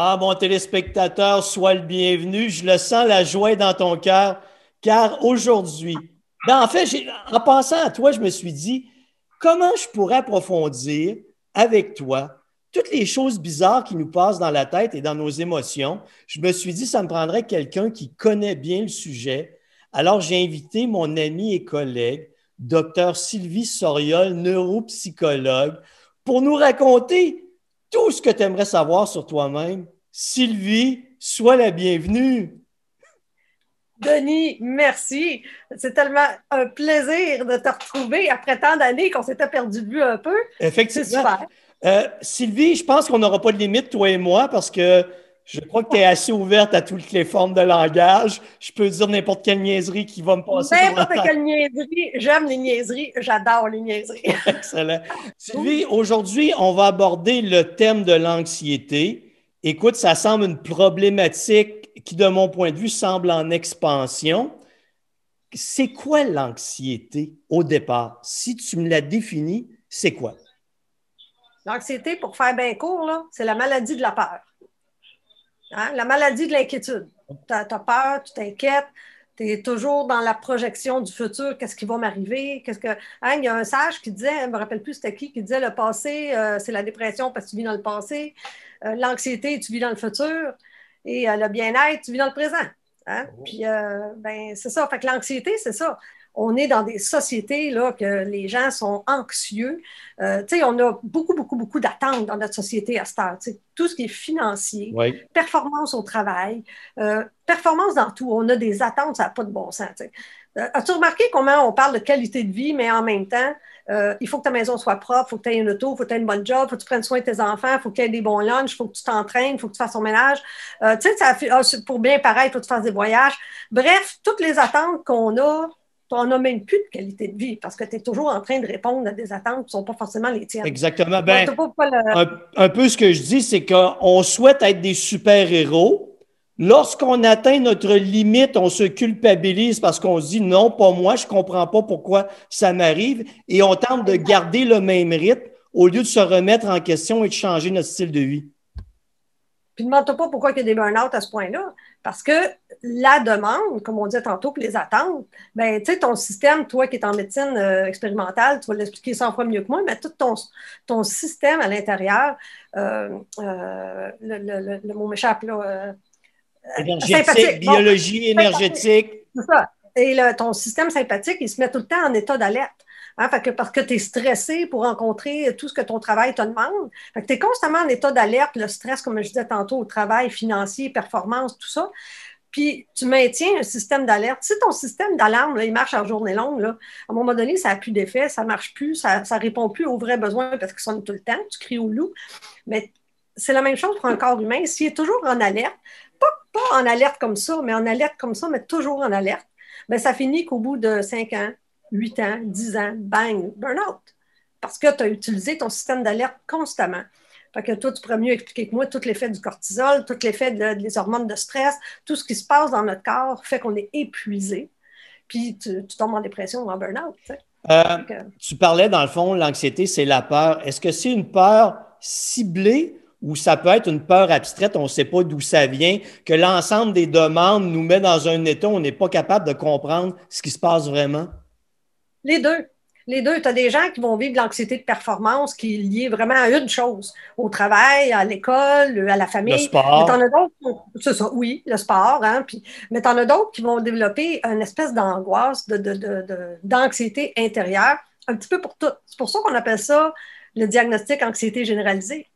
Ah, mon téléspectateur, sois le bienvenu. Je le sens, la joie dans ton cœur, car aujourd'hui, ben, en fait, en pensant à toi, je me suis dit, comment je pourrais approfondir avec toi toutes les choses bizarres qui nous passent dans la tête et dans nos émotions? Je me suis dit, ça me prendrait quelqu'un qui connaît bien le sujet. Alors, j'ai invité mon ami et collègue, docteur Sylvie Soriol, neuropsychologue, pour nous raconter tout ce que tu aimerais savoir sur toi-même. Sylvie, sois la bienvenue. Denis, merci. C'est tellement un plaisir de te retrouver après tant d'années qu'on s'était perdu de vue un peu. Effectivement. C'est super. Euh, Sylvie, je pense qu'on n'aura pas de limite, toi et moi, parce que je crois que tu es assez ouverte à toutes les formes de langage. Je peux dire n'importe quelle niaiserie qui va me passer. N'importe quelle niaiserie. J'aime les niaiseries. J'adore les niaiseries. Excellent. Sylvie, aujourd'hui, on va aborder le thème de l'anxiété. Écoute, ça semble une problématique qui, de mon point de vue, semble en expansion. C'est quoi l'anxiété au départ? Si tu me la définis, c'est quoi? L'anxiété, pour faire bien court, c'est la maladie de la peur. Hein? La maladie de l'inquiétude. Tu as, peur, tu t'inquiètes, tu es toujours dans la projection du futur, qu'est-ce qui va m'arriver, qu'est-ce que. Hein, il y a un sage qui disait, je ne me rappelle plus c'était qui, qui disait le passé, euh, c'est la dépression parce que tu vis dans le passé, euh, l'anxiété, tu vis dans le futur, et euh, le bien-être, tu vis dans le présent. Hein? Oh. Puis, ben, c'est ça. Fait que l'anxiété, c'est ça on est dans des sociétés là, que les gens sont anxieux. Euh, on a beaucoup, beaucoup, beaucoup d'attentes dans notre société à ce temps. Tout ce qui est financier, performance au travail, euh, performance dans tout. On a des attentes, ça n'a pas de bon sens. Euh, as-tu remarqué comment on parle de qualité de vie, mais en même temps, il faut que ta maison soit propre, il faut que tu aies une auto, il faut que tu aies une bonne job, il faut que tu prennes soin de tes enfants, il faut que tu aies des bons lunchs, il faut que tu t'entraînes, il faut que tu fasses ton ménage. tu sais, ah, pour bien pareil, il faut que tu fasses des voyages. Bref, toutes les attentes qu'on a tu n'en as même plus de qualité de vie parce que tu es toujours en train de répondre à des attentes qui ne sont pas forcément les tiennes. Exactement. Ben, un, peu ce que je dis, c'est qu'on souhaite être des super-héros. Lorsqu'on atteint notre limite, on se culpabilise parce qu'on se dit non, pas moi, je ne comprends pas pourquoi ça m'arrive et on tente de garder le même rythme au lieu de se remettre en question et de changer notre style de vie. Puis ne demande pas pourquoi il y a des burn-out à ce point-là. Parce que la demande, comme on disait tantôt, que les attentes, ben, tu sais, ton système, toi qui es en médecine euh, expérimentale, tu vas l'expliquer 100 fois mieux que moi, mais tout ton, ton système à l'intérieur, euh, euh, le, mot m'échappe là. énergétique, biologie énergétique. C'est ça. Et ton système sympathique, il se met tout le temps en état d'alerte. Hein, que parce que tu es stressé pour rencontrer tout ce que ton travail te demande. tu es constamment en état d'alerte, le stress, comme je disais tantôt, au travail, financier, performance, tout ça. Puis tu maintiens un système d'alerte. Si ton système d'alarme, il marche en journée longue, à un moment donné, ça n'a plus d'effet, ça ne marche plus, ça ne répond plus aux vrais besoins parce qu'ils sont tout le temps, tu cries au loup. Mais c'est la même chose pour un corps humain. S'il est toujours en alerte, pas, pas en alerte comme ça, mais en alerte comme ça, mais toujours en alerte, bien, ça finit qu'au bout de cinq ans, 8 ans, 10 ans, bang, burn-out. Parce que tu as utilisé ton système d'alerte constamment. Fait que toi, tu pourrais mieux expliquer que moi tout l'effet du cortisol, tout l'effet des hormones de stress, tout ce qui se passe dans notre corps fait qu'on est épuisé. Puis tu, tombes en dépression ou en burn-out. Euh, tu parlais, dans le fond, l'anxiété, c'est la peur. Est-ce que c'est une peur ciblée ou ça peut être une peur abstraite, on ne sait pas d'où ça vient, que l'ensemble des demandes nous met dans un état où on n'est pas capable de comprendre ce qui se passe vraiment? Les deux. Les deux. Tu as des gens qui vont vivre de l'anxiété de performance qui est liée vraiment à une chose, au travail, à l'école, à la famille. Le sport. Mais en as d'autres, c'est ça, oui, le sport. Hein, puis, mais tu en as d'autres qui vont développer une espèce d'angoisse, d'anxiété de, intérieure, un petit peu pour tout. C'est pour ça qu'on appelle ça le diagnostic anxiété généralisée.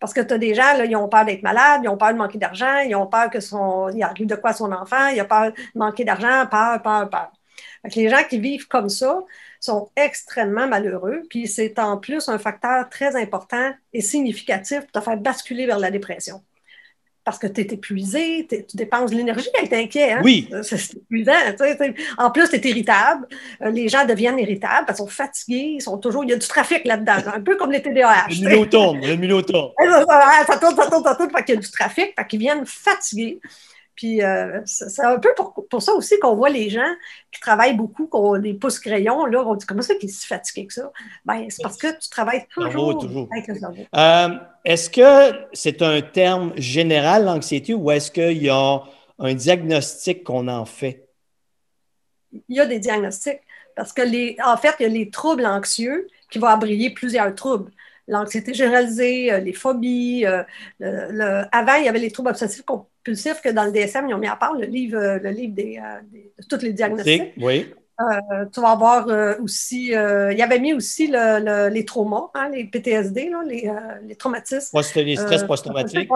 Parce que tu as des gens, là, ils ont peur d'être malades, ils ont peur de manquer d'argent, ils ont peur que son, il arrive de quoi à son enfant, il a peur de manquer d'argent, peur, peur, peur les gens qui vivent comme ça sont extrêmement malheureux, puis c'est en plus un facteur très important et significatif pour te faire basculer vers la dépression. Parce que tu es épuisé, tu dépenses de l'énergie à être inquiet. Hein? Oui. C'est épuisant. En plus, tu es irritable. Euh, les gens deviennent irritables parce qu'ils sont fatigués. Ils sont toujours... Il y a du trafic là-dedans, un peu comme les TDAH. Le mulot tourne, le mulot tourne. Ça, tourne, ça tourne, ça tourne. Fait qu'il y a du trafic, fait qu'ils viennent fatigués. Puis euh, c'est un peu pour, ça aussi qu'on voit les gens qui travaillent beaucoup, qui ont des pouces crayons, là, on dit comment ça qu'ils sont fatigués que ça? Ben, c'est parce que tu travailles toujours, avec le cerveau. Euh, est-ce que c'est un terme général, l'anxiété, ou est-ce qu'il y a un diagnostic qu'on en fait? Il y a des diagnostics. Parce que, les, en fait, il y a les troubles anxieux qui vont abrier plusieurs troubles l'anxiété généralisée, euh, les phobies. avant, il y avait les troubles obsessifs compulsifs que dans le DSM, ils ont mis à part le livre, euh, le livre des, euh, de tous les diagnostics. Oui. tu vas avoir aussi, il y avait mis aussi les traumas, hein, les PTSD, les, les, traumatismes. les stress post-traumatiques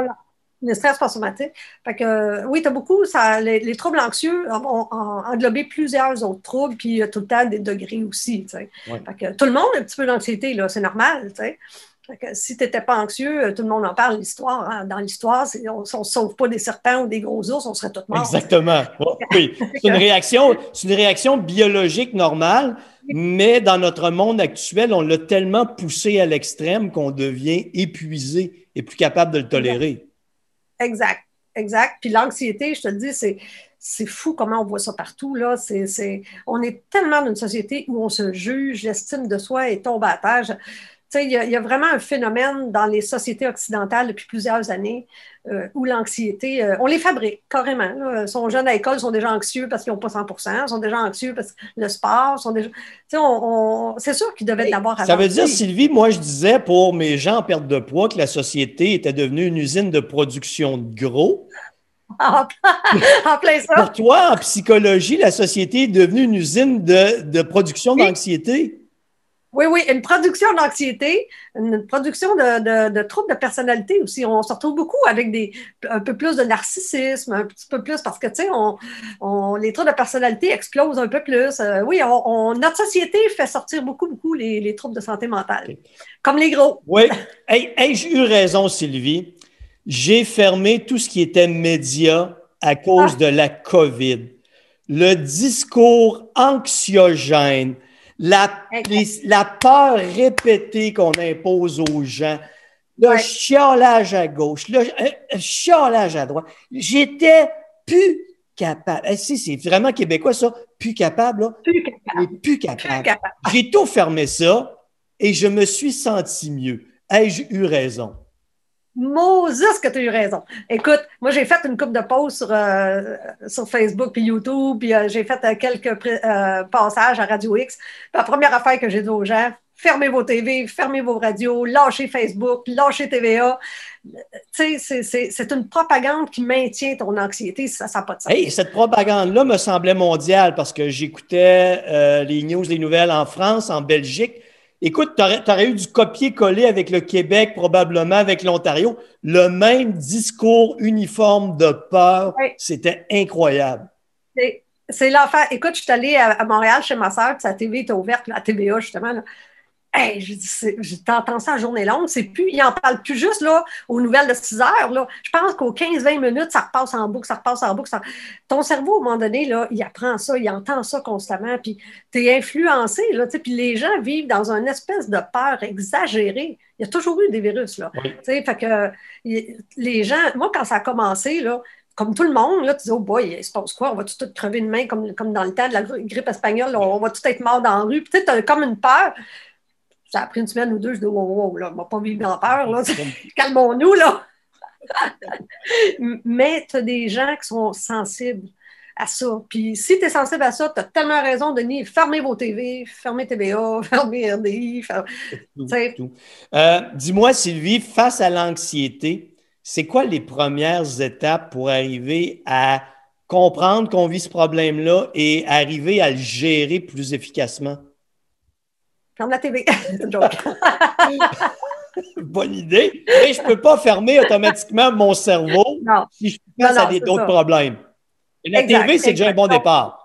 le stress post-traumatique. Fait que, oui, tu as beaucoup, ça, les, troubles anxieux vont englober plusieurs autres troubles, puis il y a tout le temps des degrés aussi. Fait que, tout le monde a un petit peu d'anxiété, là, c'est normal. Fait que, si tu n'étais pas anxieux, tout le monde en parle, l'histoire. Hein. Dans l'histoire, on ne sauve pas des serpents ou des gros ours, on serait tous morts. Exactement. oui. C'est une, réaction, une réaction biologique normale, mais dans notre monde actuel, on l'a tellement poussé à l'extrême qu'on devient épuisé et plus capable de le tolérer. Exact, exact. Puis l'anxiété, je te le dis, c'est, c'est fou comment on voit ça partout. Là. C'est, on est tellement dans une société où on se juge, l'estime de soi est tombée à terre. Il y, y, a vraiment un phénomène dans les sociétés occidentales depuis plusieurs années euh, où l'anxiété, euh, on les fabrique carrément. Ils sont jeunes à l'école, ils sont déjà anxieux parce qu'ils n'ont pas 100 ils sont déjà anxieux parce que le sport, sont déjà. On, c'est sûr qu'ils devaient l'avoir Ça veut dire, Sylvie, moi je disais pour mes gens en perte de poids que la société était devenue une usine de production de gros. en plein ça. Pour toi, en psychologie, la société est devenue une usine de, de production d'anxiété. Oui, oui, une production d'anxiété, une production de, de, troubles de personnalité aussi. On se retrouve beaucoup avec des, un peu plus de narcissisme, un petit peu plus parce que, tu sais, on, les troubles de personnalité explosent un peu plus. Euh, oui, on, notre société fait sortir beaucoup, beaucoup les, troubles de santé mentale, comme les gros. Oui. Hey, j'ai eu raison, Sylvie. J'ai fermé tout ce qui était média à cause ah. de la COVID. Le discours anxiogène, la, la peur répétée qu'on impose aux gens, le chiolage à gauche, le, euh, chiolage à droite. J'étais plus capable. Eh, si, c'est vraiment québécois, ça. Plus capable, là. Plus capable. Plus capable. J'ai tout fermé ça et je me suis senti mieux. Ai-je eu raison? Moses que tu as eu raison. Écoute, moi, j'ai fait une coupe de pauses sur, euh, Facebook puis YouTube, puis euh, j'ai fait euh, quelques passages à Radio X. la première affaire que j'ai dit aux gens, fermez vos TV, fermez vos radios, lâchez Facebook, lâchez TVA. Tu sais, c'est une propagande qui maintient ton anxiété, ça n'a pas de sens. Cette propagande-là me semblait mondiale parce que j'écoutais les news, les nouvelles en France, en Belgique. Écoute, tu aurais, eu du copier-coller avec le Québec, probablement avec l'Ontario. Le même discours uniforme de peur. C'était incroyable. C'est l'enfer. Écoute, je suis allée à, Montréal chez ma soeur, sa TV était ouverte, la TVA, justement. Là. Hey, t'entends ça en journée longue, c'est plus, il en parle plus juste là, aux nouvelles de 6 heures. Là. Je pense qu'aux 15-20 minutes, ça repasse en boucle, ça repasse en boucle. Ton cerveau, à un moment donné, là, il apprend ça, il entend ça constamment, puis tu es influencé. Là, puis les gens vivent dans une espèce de peur exagérée. Il y a toujours eu des virus. Là. Fait que les gens, moi, quand ça a commencé, là, comme tout le monde, là, tu dis, oh boy, il se passe quoi? On va tout, crever une main comme, comme dans le temps de la grippe espagnole, on va tout être mort dans la rue. Puis tu as comme une peur ça a pris une semaine ou deux, je dis, wow, wow, là, on va pas vivre dans peur, là. Calmons-nous, là. Mais tu as des gens qui sont sensibles à ça. Puis si tu es sensible à ça, tu as tellement raison, Denis. Fermez vos TV, fermez TVA, fermez RDI. Euh, dis-moi, Sylvie, face à l'anxiété, c'est quoi les premières étapes pour arriver à comprendre qu'on vit ce problème-là et arriver à le gérer plus efficacement? Ferme la TV. Bonne idée. Mais je ne peux pas fermer automatiquement mon cerveau si je pense à d'autres problèmes. Et la TV, c'est déjà un bon départ.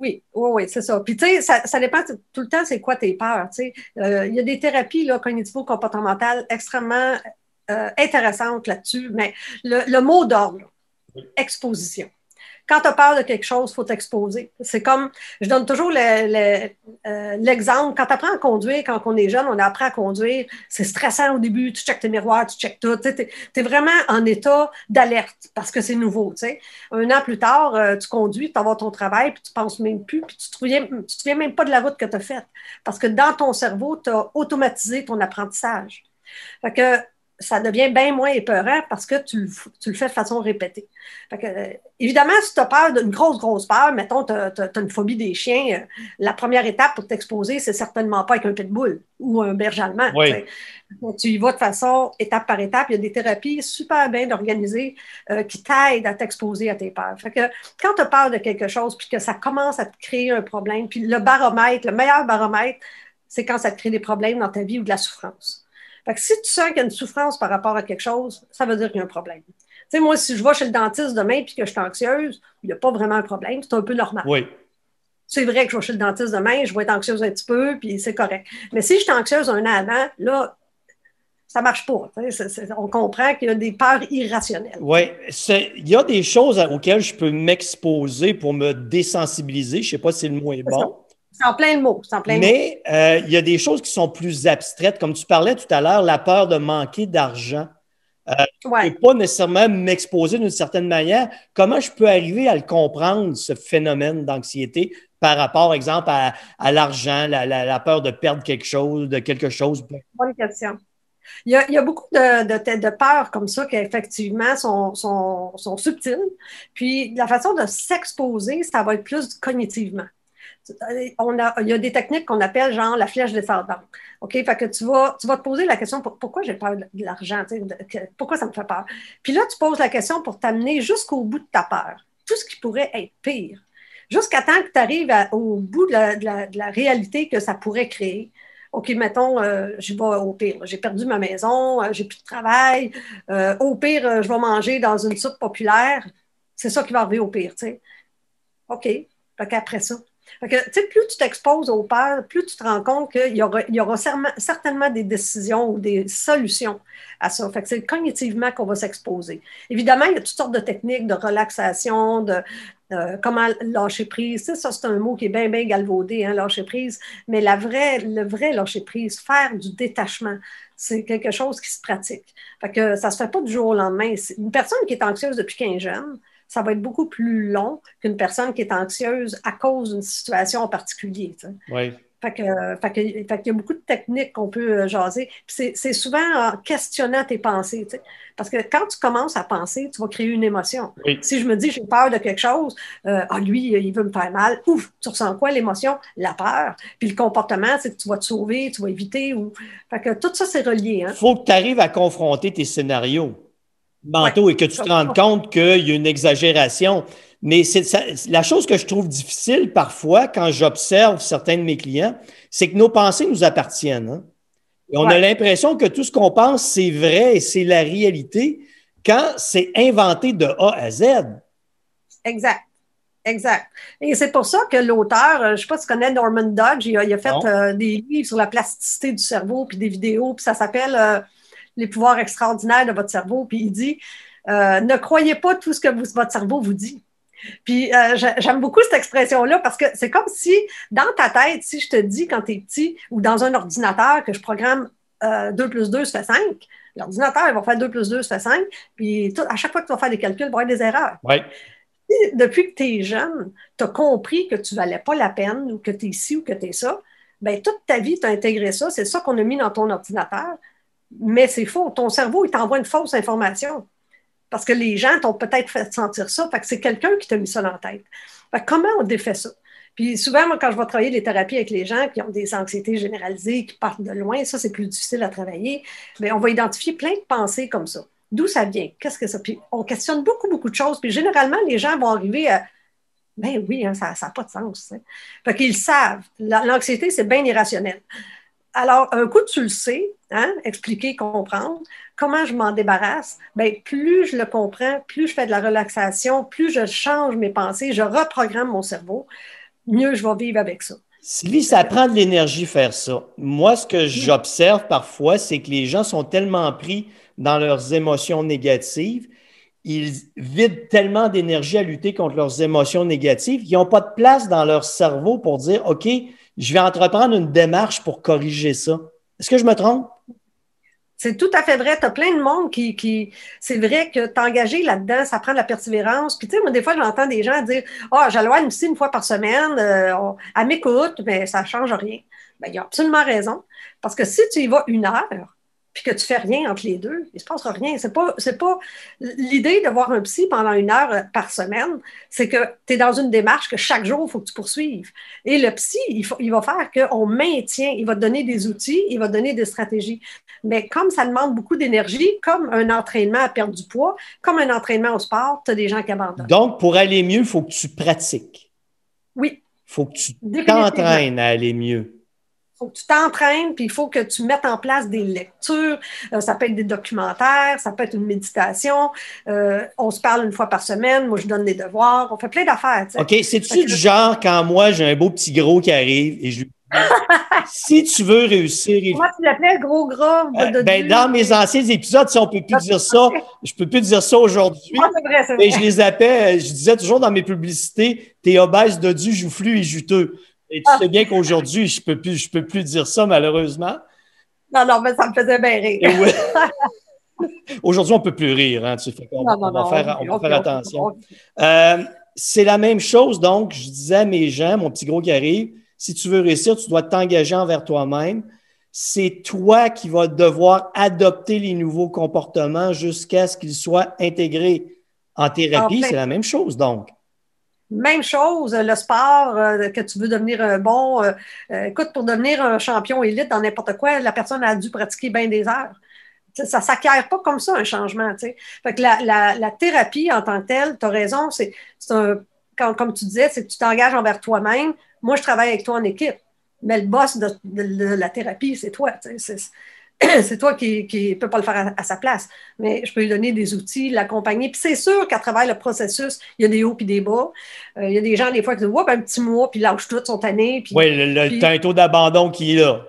Oui, oui, oui, c'est ça. Puis, tu sais, ça, dépend tout le temps, c'est quoi tes peurs. Euh, il y a des thérapies cognitivo-comportementales extrêmement euh, intéressantes là-dessus, mais le, mot d'ordre, exposition. Quand tu as de quelque chose, il faut t'exposer. C'est comme, je donne toujours euh, l'exemple, quand tu apprends à conduire, quand on est jeune, on apprend à conduire, c'est stressant au début, tu checkes tes miroirs, tu checkes tout, tu es, vraiment en état d'alerte parce que c'est nouveau. Un an plus tard, euh, tu conduis, tu vas ton travail, puis tu penses même plus, puis tu ne te, te souviens même pas de la route que tu as faite parce que dans ton cerveau, tu as automatisé ton apprentissage. Fait que ça devient bien moins épeurant parce que tu, le fais de façon répétée. Euh, évidemment, si tu as peur d'une grosse, grosse peur, mettons, tu as, une phobie des chiens, euh, la première étape pour t'exposer, c'est certainement pas avec un pitbull ou un berger allemand. Tu y vas de façon étape par étape. Il y a des thérapies super bien organisées euh, qui t'aident à t'exposer à tes peurs. Fait que quand tu as peur de quelque chose puis que ça commence à te créer un problème, puis le baromètre, le meilleur baromètre, c'est quand ça te crée des problèmes dans ta vie ou de la souffrance. Fait que si tu sens qu'il y a une souffrance par rapport à quelque chose, ça veut dire qu'il y a un problème. Tu sais, moi, si je vais chez le dentiste demain et que je suis anxieuse, il n'y a pas vraiment un problème, c'est un peu normal. Oui. C'est vrai que je vais chez le dentiste demain, je vais être anxieuse un petit peu, puis c'est correct. Mais si je suis anxieuse un an avant, là, ça ne marche pas. on comprend qu'il y a des peurs irrationnelles. Oui, il y a des choses auxquelles je peux m'exposer pour me désensibiliser. Je ne sais pas si le mot est bon. En plein de mots. Mais euh, il y a des choses qui sont plus abstraites. Comme tu parlais tout à l'heure, la peur de manquer d'argent. Euh, je ne peux pas nécessairement m'exposer d'une certaine manière. Comment je peux arriver à le comprendre, ce phénomène d'anxiété, par rapport, exemple, à, l'argent, la, peur de perdre quelque chose, de quelque chose? Bonne question. Il y a, beaucoup de, de, peurs comme ça qui, effectivement, sont, sont, sont subtiles. Puis, la façon de s'exposer, ça va être plus cognitivement on a, il y a des techniques qu'on appelle genre la flèche descendante. OK? Fait que tu vas, tu vas te poser la question pourquoi j'ai peur de l'argent? Pourquoi ça me fait peur? Puis là, tu poses la question pour t'amener jusqu'au bout de ta peur. Tout ce qui pourrait être pire. Jusqu'à temps que tu arrives au bout de la, réalité que ça pourrait créer. OK, mettons, euh, je vais au pire. J'ai perdu ma maison, euh, j'ai plus de travail. Euh, au pire, je vais manger dans une soupe populaire. C'est ça qui va arriver au pire, tu sais. OK. Fait qu'après ça, plus tu t'exposes aux peurs, plus tu te rends compte qu'il y aura, certainement des décisions ou des solutions à ça. Que c'est cognitivement qu'on va s'exposer. Évidemment, il y a toutes sortes de techniques de relaxation, de, comment lâcher prise. ça, c'est un mot qui est bien, bien galvaudé, hein, lâcher prise. Mais le vrai lâcher prise, faire du détachement, c'est quelque chose qui se pratique. Fait que ça ne se fait pas du jour au lendemain. Une personne qui est anxieuse depuis 15 ans, ça va être beaucoup plus long qu'une personne qui est anxieuse à cause d'une situation en particulier. Oui. Fait que, fait que, fait y a beaucoup de techniques qu'on peut euh, jaser. C'est souvent en questionnant tes pensées. Parce que quand tu commences à penser, tu vas créer une émotion. Si je me dis j'ai peur de quelque chose, euh, ah, lui, il veut me faire mal, ouf, tu ressens quoi l'émotion? La peur. Puis le comportement, c'est que tu vas te sauver, tu vas éviter. Ou... Fait que tout ça, c'est relié. Il hein. faut que tu arrives à confronter tes scénarios mentaux et que tu te rendes compte qu'il y a une exagération. Mais c'est la chose que je trouve difficile parfois quand j'observe certains de mes clients, c'est que nos pensées nous appartiennent. Hein. Et on a l'impression que tout ce qu'on pense, c'est vrai et c'est la réalité quand c'est inventé de A à Z. Exact. Exact. Et c'est pour ça que l'auteur, euh, je ne sais pas si tu connais Norman Dodge, il a, fait euh, des livres sur la plasticité du cerveau, puis des vidéos, puis ça s'appelle euh, les pouvoirs extraordinaires de votre cerveau, puis il dit euh, ne croyez pas tout ce que votre cerveau vous dit. Puis euh, j'aime beaucoup cette expression-là parce que c'est comme si dans ta tête, si je te dis quand tu es petit ou dans un ordinateur que je programme 2 euh, plus 2, ça fait 5, l'ordinateur, il va faire 2 plus 2, ça fait 5, puis à chaque fois que tu vas faire des calculs, il va y avoir des erreurs. Oui. Depuis que tu es jeune, tu as compris que tu ne valais pas la peine ou que tu es ci ou que tu es ça, bien, toute ta vie, tu as intégré ça, c'est ça qu'on a mis dans ton ordinateur. Mais c'est faux. Ton cerveau, il t'envoie une fausse information. Parce que les gens t'ont peut-être fait sentir ça. Fait que c'est quelqu'un qui t'a mis ça dans la tête. comment on défait ça? Puis souvent, moi, quand je vais travailler les thérapies avec les gens qui ont des anxiétés généralisées, qui partent de loin, ça, c'est plus difficile à travailler. Mais on va identifier plein de pensées comme ça. D'où ça vient? Qu'est-ce que ça? Puis on questionne beaucoup, beaucoup de choses. Puis généralement, les gens vont arriver à ben oui, hein, ça n'a pas de sens. Fait qu'ils savent. L'anxiété, c'est bien irrationnel. Alors, un coup, tu le sais, hein, expliquer, comprendre. Comment je m'en débarrasse? Bien, plus je le comprends, plus je fais de la relaxation, plus je change mes pensées, je reprogramme mon cerveau, mieux je vais vivre avec ça. Sylvie, ça prend de l'énergie faire ça. Moi, ce que j'observe parfois, c'est que les gens sont tellement pris dans leurs émotions négatives ils vident tellement d'énergie à lutter contre leurs émotions négatives qu'ils n'ont pas de place dans leur cerveau pour dire OK, je vais entreprendre une démarche pour corriger ça. Est-ce que je me trompe? C'est tout à fait vrai. Tu as plein de monde qui. qui c'est vrai que t'engager là-dedans, ça prend de la persévérance. Puis, tu sais, moi, des fois, j'entends des gens dire Ah, oh, j'alloigne aussi une fois par semaine. Euh, elle m'écoute, mais ça ne change rien. Bien, il a absolument raison. Parce que si tu y vas une heure, puis que tu fais rien entre les deux, il ne se passera rien. C'est pas, c'est pas l'idée de voir un psy pendant une heure euh, par semaine, c'est que tu es dans une démarche que chaque jour, il faut que tu poursuives. Et le psy, il, faut, il va faire qu'on maintient, il va te donner des outils, il va te donner des stratégies. Mais comme ça demande beaucoup d'énergie, comme un entraînement à perdre du poids, comme un entraînement au sport, tu as des gens qui abandonnent. Donc, pour aller mieux, il faut que tu pratiques. Oui. Il faut que tu t'entraînes à aller mieux faut que tu t'entraînes, puis il faut que tu mettes en place des lectures. Euh, ça peut être des documentaires, ça peut être une méditation. Euh, on se parle une fois par semaine. Moi, je donne des devoirs. On fait plein d'affaires. OK. C'est-tu du genre quand moi, j'ai un beau petit gros qui arrive et je lui si tu veux réussir. Moi, tu l'appelais gros gras. Euh, ben, dans mes anciens épisodes, si on ne peut plus dire ça, je ne peux plus dire ça aujourd'hui. Ah, mais je les appelle, je disais toujours dans mes publicités, t'es obèse de du, joufflu et juteux. Et tu ah. sais bien qu'aujourd'hui, je ne peux, plus, peux plus dire ça, malheureusement. Non, non, mais ça me faisait bien rire. Aujourd'hui, on ne peut plus rire. Hein, tu on, va faire, on va faire attention. Euh, c'est la même chose, donc, je disais à mes gens, mon petit gros qui arrive, si tu veux réussir, tu dois t'engager envers toi-même. C'est toi qui vas devoir adopter les nouveaux comportements jusqu'à ce qu'ils soient intégrés. En thérapie, c'est la même chose, donc. Même chose, le sport, euh, que tu veux devenir un bon. Euh, euh, écoute, pour devenir un champion élite dans n'importe quoi, la personne a dû pratiquer bien des heures. ça ne s'acquiert pas comme ça, un changement. Fait que la, thérapie en tant que telle, tu as raison, c'est un, comme tu disais, c'est que tu t'engages envers toi-même. Moi, je travaille avec toi en équipe. Mais le boss de, la thérapie, c'est toi. toi qui ne peux pas le faire à, sa place. Mais je peux lui donner des outils, l'accompagner. Puis c'est sûr qu'à travers le processus, il y a des hauts et des bas. Euh, il y a des gens, des fois, qui disent Ouais, ben, un petit mois, puis lâchent tout, sont tannés. oui, le, un taux d'abandon qui est là.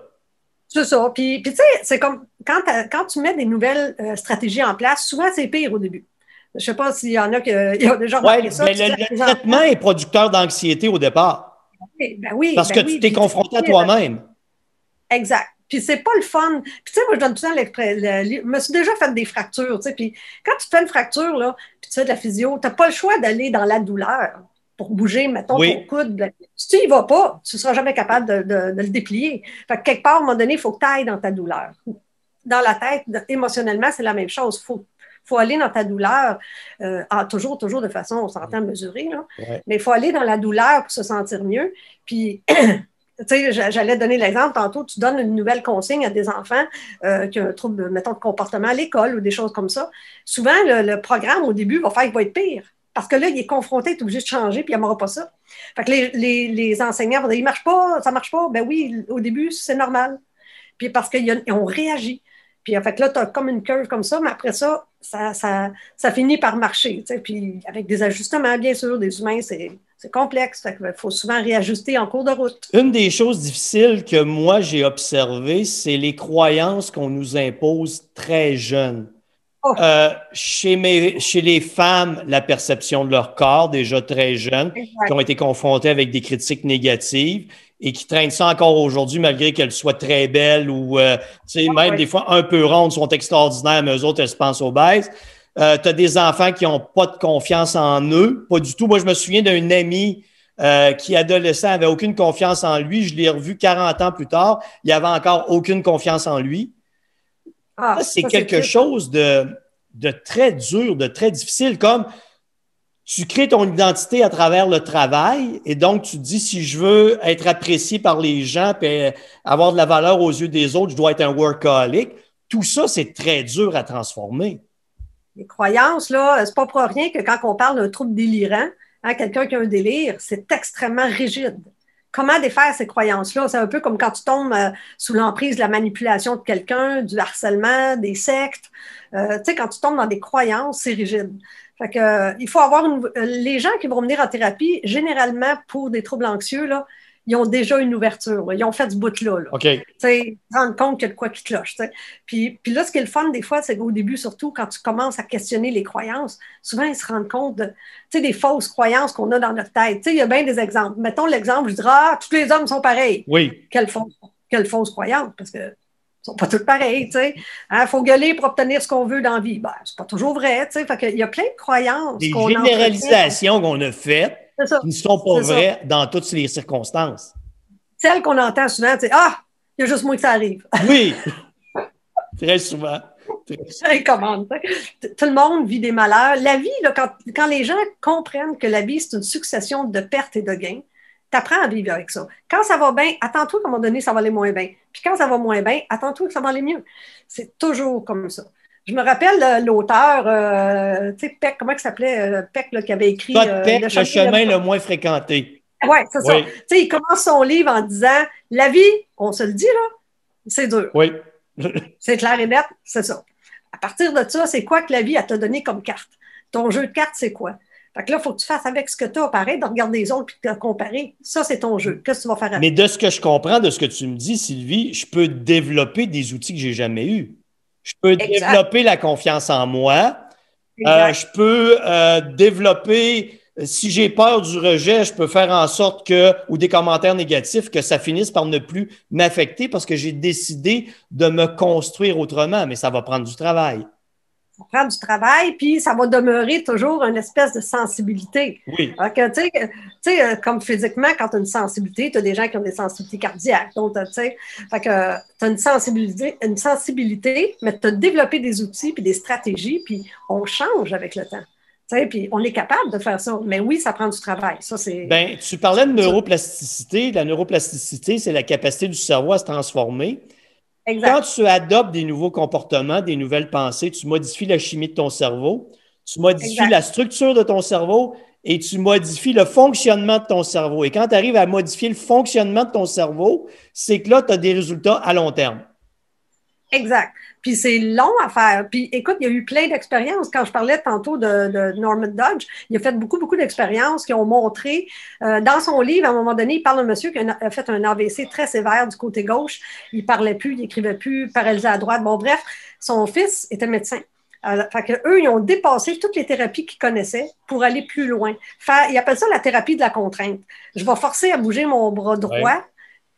C'est ça. Puis, tu sais, c'est comme quand, quand, tu mets des nouvelles euh, stratégies en place, souvent, c'est pire au début. Je ne sais pas s'il y en a qui ont déjà remarqué ça. Mais le, traitement est producteur d'anxiété au départ. Ben oui, Parce ben que tu t'es confronté à toi-même. Exact. Puis c'est pas le fun. Puis tu sais, moi, je donne tout le temps Je me suis déjà fait des fractures, tu sais. Puis quand tu fais une fracture, là, puis tu fais de la physio, tu n'as pas le choix d'aller dans la douleur pour bouger, mettons, ton coude. Si tu y vas pas, tu ne seras jamais capable de, le déplier. Fait que quelque part, à un moment donné, il faut que tu ailles dans ta douleur. Dans la tête, émotionnellement, c'est la même chose. Il faut, faut aller dans ta douleur, euh, toujours, toujours de façon, on s'entend mesurer, là. mais il faut aller dans la douleur pour se sentir mieux. Puis tu sais, j'allais donner l'exemple tantôt, tu donnes une nouvelle consigne à des enfants euh, qui ont un trouble, mettons, de comportement à l'école ou des choses comme ça. Souvent, le, programme au début va faire qu'il va être pire. Parce que là, il est confronté, il est obligé de changer, puis il n'aimera pas ça. Fait que les, enseignants vont dire, il ne marche pas, ça ne marche pas. Ben oui, au début, c'est normal. Puis parce qu'ils ont réagi. Puis en fait, là, tu as comme une curve comme ça, mais après ça, ça, ça, finit par marcher. Puis avec des ajustements, bien sûr, des humains, c'est c'est complexe. Il faut souvent réajuster en cours de route. Une des choses difficiles que moi j'ai observées, c'est les croyances qu'on nous impose très jeunes. Oh. Euh, chez, chez les femmes, la perception de leur corps, déjà très jeunes, qui ont été confrontées avec des critiques négatives et qui traînent ça encore aujourd'hui, malgré qu'elles soient très belles ou euh, même des fois un peu rondes, sont extraordinaires, mais eux autres, elles se pensent obèses. Euh, tu as des enfants qui n'ont pas de confiance en eux, pas du tout. Moi, je me souviens d'un ami euh, qui, adolescent, avait aucune confiance en lui. Je l'ai revu 40 ans plus tard. Il avait encore aucune confiance en lui. Ah, c'est quelque chose de, de très dur, de très difficile, comme tu crées ton identité à travers le travail et donc tu te dis si je veux être apprécié par les gens et avoir de la valeur aux yeux des autres, je dois être un workaholic. Tout ça, c'est très dur à transformer les croyances, là, c'est pas pour rien que quand on parle d'un trouble délirant, hein, quelqu'un qui a un délire, c'est extrêmement rigide. Comment défaire ces croyances-là? C'est un peu comme quand tu tombes euh, sous l'emprise de la manipulation de quelqu'un, du harcèlement, des sectes. Euh, tu sais, quand tu tombes dans des croyances, c'est rigide. Fait que, il faut avoir. Les gens qui vont venir en thérapie, généralement pour des troubles anxieux, ils ont déjà une ouverture. Ils ont fait du bout là. OK. Ils se rendent compte qu'il y a de quoi qui cloche. Puis, puis là, ce qui est le fun des fois, c'est qu'au début, surtout quand tu commences à questionner les croyances, souvent ils se rendent compte de, des fausses croyances qu'on a dans notre tête. Il y a bien des exemples. Mettons l'exemple, je dirais, ah, tous les hommes sont pareils. Oui. Quelle fausse, quelle fausse croyance, parce que sont pas tous pareils, tu sais. Il hein, faut gueuler pour obtenir ce qu'on veut dans la vie. Ben, c'est pas toujours vrai, tu sais. Qu'il y a plein de croyances. Des généralisations qu'on a faites qui ne sont pas vraies dans toutes les circonstances. Celles qu'on entend souvent, c'est Ah, il y a juste moi que ça arrive. Oui, très souvent. Tout le monde vit des malheurs. La vie, là, quand, quand les gens comprennent que la vie, c'est une succession de pertes et de gains, tu apprends à vivre avec ça. Quand ça va bien, attends-toi qu'à un moment donné, ça va aller moins bien. Puis quand ça va moins bien, attends-toi que ça va aller mieux. C'est toujours comme ça. Je me rappelle euh, l'auteur, euh, tu sais, Peck, comment il s'appelait? Euh, Peck, qui avait écrit. Peck, le, chemin le moins fréquenté. Oui, c'est ça. Tu sais, il commence son livre en disant La vie, on se le dit, là, c'est dur. Oui. c'est clair et net, c'est ça. À partir de ça, c'est quoi que la vie, a te donné comme carte? Ton jeu de cartes, c'est quoi? Fait que là, il faut que tu fasses avec ce que tu as, pareil, de regarder les autres et de comparer. Ça, c'est ton jeu. Qu'est-ce que tu vas faire avec? Mais de ce que je comprends, de ce que tu me dis, Sylvie, je peux développer des outils que je n'ai jamais eus. Je peux développer la confiance en moi. Euh, je peux euh, développer, si j'ai peur du rejet, je peux faire en sorte que, ou des commentaires négatifs, que ça finisse par ne plus m'affecter parce que j'ai décidé de me construire autrement, mais ça va prendre du travail ça prend du travail, puis ça va demeurer toujours une espèce de sensibilité. Oui. tu sais, euh, comme physiquement, quand tu as une sensibilité, tu as des gens qui ont des sensibilités cardiaques. Donc, tu sais, tu as une sensibilité, une sensibilité, mais tu as développé des outils puis des stratégies, puis on change avec le temps. Puis on est capable de faire ça. Mais oui, ça prend du travail. Ça, c'est. Ben, tu parlais de neuroplasticité. La neuroplasticité, c'est la capacité du cerveau à se transformer. Quand tu adoptes des nouveaux comportements, des nouvelles pensées, tu modifies la chimie de ton cerveau, tu modifies la structure de ton cerveau et tu modifies le fonctionnement de ton cerveau. Et quand tu arrives à modifier le fonctionnement de ton cerveau, c'est que là, tu as des résultats à long terme. Exact. Puis c'est long à faire. Puis écoute, il y a eu plein d'expériences. Quand je parlais tantôt de, Norman Dodge, il a fait beaucoup, beaucoup d'expériences qui ont montré, euh, dans son livre, à un moment donné, il parle d'un monsieur qui a fait un AVC très sévère du côté gauche. Il parlait plus, il écrivait plus, paralysé à droite. Bon, bref, son fils était médecin. Euh, fait que eux, ils ont dépassé toutes les thérapies qu'ils connaissaient pour aller plus loin. Faire, ils appellent ça la thérapie de la contrainte. Je vais forcer à bouger mon bras droit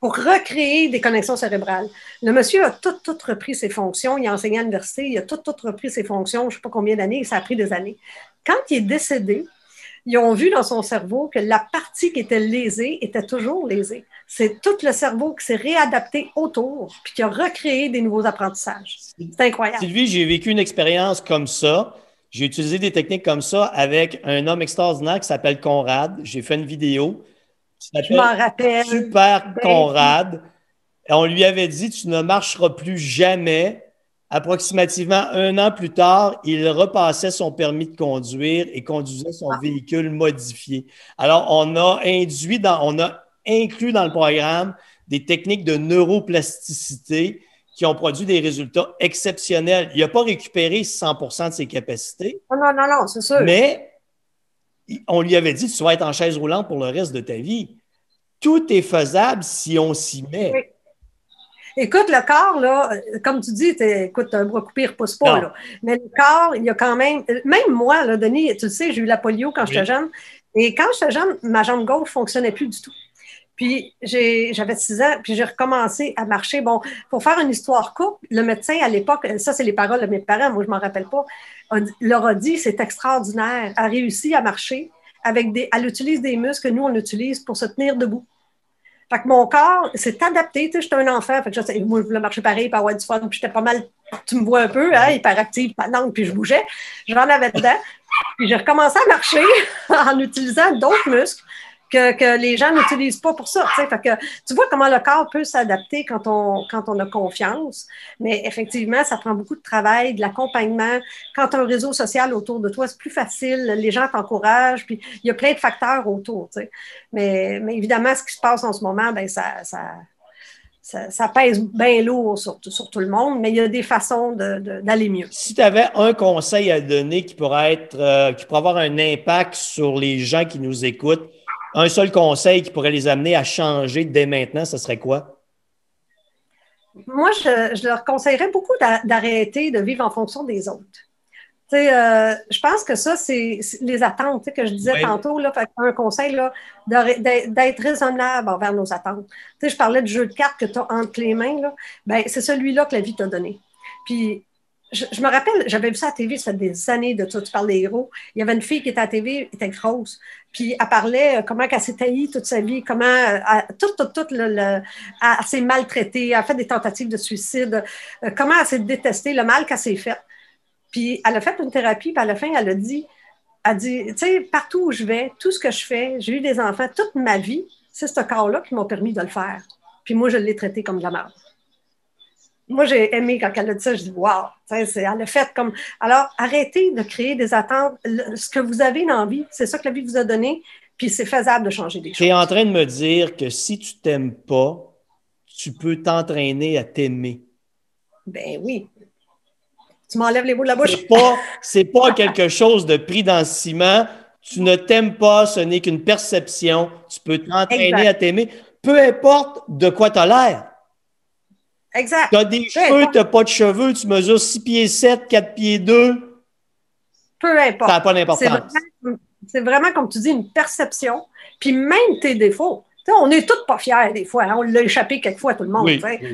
pour recréer des connexions cérébrales. Le monsieur a tout, tout repris ses fonctions. Il a enseigné à l'université, il a tout, tout repris ses fonctions, je ne sais pas combien d'années, ça a pris des années. Quand il est décédé, ils ont vu dans son cerveau que la partie qui était lésée était toujours lésée. C'est tout le cerveau qui s'est réadapté autour, puis qui a recréé des nouveaux apprentissages. C'est incroyable. Sylvie, j'ai vécu une expérience comme ça. J'ai utilisé des techniques comme ça avec un homme extraordinaire qui s'appelle Conrad. J'ai fait une vidéo. Je m'en rappelle. Super ben Conrad. on lui avait dit Tu ne marcheras plus jamais. Approximativement un an plus tard, il repassait son permis de conduire et conduisait son ah. véhicule modifié. Alors, on a induit dans, on a inclus dans le programme des techniques de neuroplasticité qui ont produit des résultats exceptionnels. Il n'a pas récupéré 100% de ses capacités. Non, non, non, non c'est sûr. Mais on lui avait dit tu vas être en chaise roulante pour le reste de ta vie. Tout est faisable si on s'y met. Écoute, le corps, là, comme tu dis, écoute, un bras coupé ne repousse pas. Là. Mais le corps, il y a quand même. Même moi, là, Denis, tu le sais, j'ai eu la polio quand j'étais jeune. Et quand j'étais jeune, ma jambe gauche ne fonctionnait plus du tout. Puis j'avais six ans, puis j'ai recommencé à marcher. Bon, pour faire une histoire courte, le médecin à l'époque, ça c'est les paroles de mes parents, moi je m'en rappelle pas, leur a dit c'est extraordinaire, a réussi à marcher avec des, elle utilise des muscles que nous on utilise pour se tenir debout. Fait que mon corps s'est adapté, tu sais, j'étais un enfant, fait que je, moi je voulais marcher pareil, pour avoir du fun, puis j'étais pas mal, tu me vois un peu, hein, hyperactive, puis je bougeais, j'en avais dedans, puis j'ai recommencé à marcher en utilisant d'autres muscles que, les gens n'utilisent pas pour ça. Tu vois comment le corps peut s'adapter quand on, a confiance, mais effectivement, ça prend beaucoup de travail, de l'accompagnement. Quand tu as un réseau social autour de toi, c'est plus facile, les gens t'encouragent, puis il y a plein de facteurs autour. Mais, évidemment, ce qui se passe en ce moment, ben, ça, pèse bien lourd sur, tout le monde, mais il y a des façons d'aller mieux. Si tu avais un conseil à donner euh, qui pourrait avoir un impact sur les gens qui nous écoutent, un seul conseil qui pourrait les amener à changer dès maintenant, ce serait quoi? Moi, je, leur conseillerais beaucoup d'arrêter de vivre en fonction des autres. Euh, je pense que ça, c'est les attentes que je disais tantôt. Là, un conseil, d'être raisonnable envers nos attentes. je parlais du jeu de cartes que tu as entre les mains. Ben, c'est celui-là que la vie t'a donné. Puis je, me rappelle, j'avais vu ça à la TV, ça fait des années de ça, tu parles des héros. Il y avait une fille qui était à la TV, elle était grosse. Puis elle parlait euh, comment elle s'est taillie toute sa vie, comment euh, elle, tout, tout, le, s'est maltraitée, elle a fait des tentatives de suicide, euh, comment elle s'est détestée, le mal qu'elle s'est fait. Puis elle a fait une thérapie, puis à la fin, elle a dit, elle dit, tu sais, partout où je vais, tout ce que je fais, j'ai eu des enfants toute ma vie, c'est ce corps-là qui m'a permis de le faire. Puis moi, je l'ai traité comme de la merde moi, j'ai aimé quand elle a dit ça. Je dis, wow, elle a fait comme. Alors, arrêtez de créer des attentes. ce que vous avez dans la vie, c'est ça que la vie vous a donné, puis c'est faisable de changer des choses. Tu es en train de me dire que si tu t'aimes pas, tu peux t'entraîner à t'aimer. Ben oui. Tu m'enlèves les mots de la bouche. C'est pas, pas quelque chose de pris dans le ciment. Tu ne t'aimes pas, ce n'est qu'une perception. Tu peux t'entraîner à t'aimer. Peu importe de quoi tu as l'air. Exact. Tu as des cheveux, tu n'as pas de cheveux, tu mesures 6 pieds 7, 4 pieds 2. Peu importe. Ça n'a pas d'importance. C'est vraiment, comme tu dis, une perception. Puis même tes défauts. on n'est tous pas fiers des fois. Hein. On l'a échappé quelquefois à tout le monde.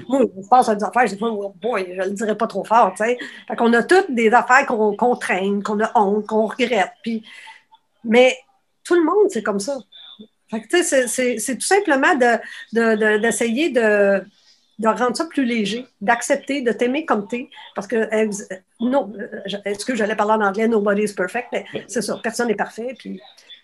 Moi, je pense à des affaires, je dis, oh boy, je ne le dirais pas trop fort. Fait qu'on a toutes des affaires qu'on traîne, qu'on a honte, qu'on regrette. Puis... Mais tout le monde, c'est comme ça. c'est tout simplement d'essayer de, de rendre ça plus léger, d'accepter, de t'aimer comme t'es. Parce que, euh, non, euh, est-ce que j'allais parler en anglais, nobody is perfect, mais c'est ça, personne n'est parfait. Puis,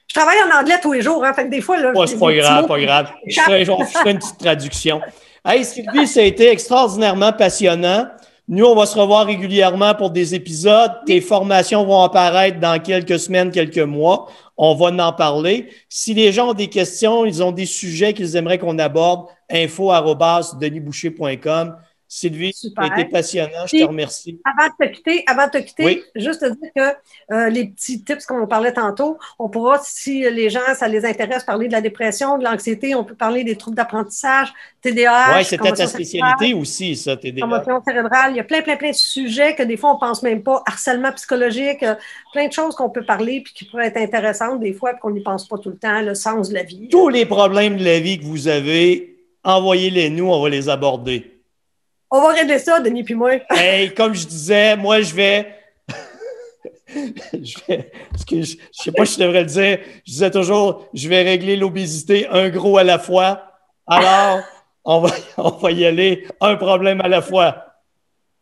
je travaille en anglais tous les jours, hein, fait que des fois. Là, c'est pas grave, pas grave. Je ferai, une petite traduction. Hey, Sylvie, ça a été extraordinairement passionnant. Nous, on va se revoir régulièrement pour des épisodes. Tes formations vont apparaître dans quelques semaines, quelques mois. On va en parler. Si les gens ont des questions, ils ont des sujets qu'ils aimeraient qu'on aborde, info.denisboucher.com. Sylvie, ça été passionnant. Je te remercie. Avant de te quitter, avant de te quitter juste te dire que euh, les petits tips qu'on parlait tantôt, on pourra, si les gens, ça les intéresse, parler de la dépression, de l'anxiété, on peut parler des troubles d'apprentissage, TDAH. Oui, c'était ta spécialité aussi, ça, TDAH. Commotion cérébrale. Il y a plein, plein, plein de sujets que des fois, on ne pense même pas. Harcèlement psychologique, euh, plein de choses qu'on peut parler puis qui pourraient être intéressantes des fois, puis qu'on n'y pense pas tout le temps, le sens de la vie. Tous les problèmes de la vie que vous avez, envoyez-les nous, on va les aborder. On va régler ça, Denis puis moi. hey, comme je disais, moi, je vais. je vais. je, je sais pas si je devrais le dire. Je disais toujours, je vais régler l'obésité un gros à la fois. Alors, on va, on va y aller un problème à la fois.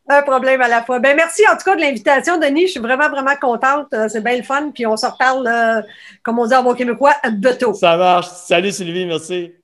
Un problème à la fois. Ben, merci en tout cas de l'invitation, Denis. Je suis vraiment, vraiment contente. Euh, c'est bien le fun. Puis on se reparle, euh, comme on dit en bon québécois, bientôt. Ça marche. Salut Sylvie, merci.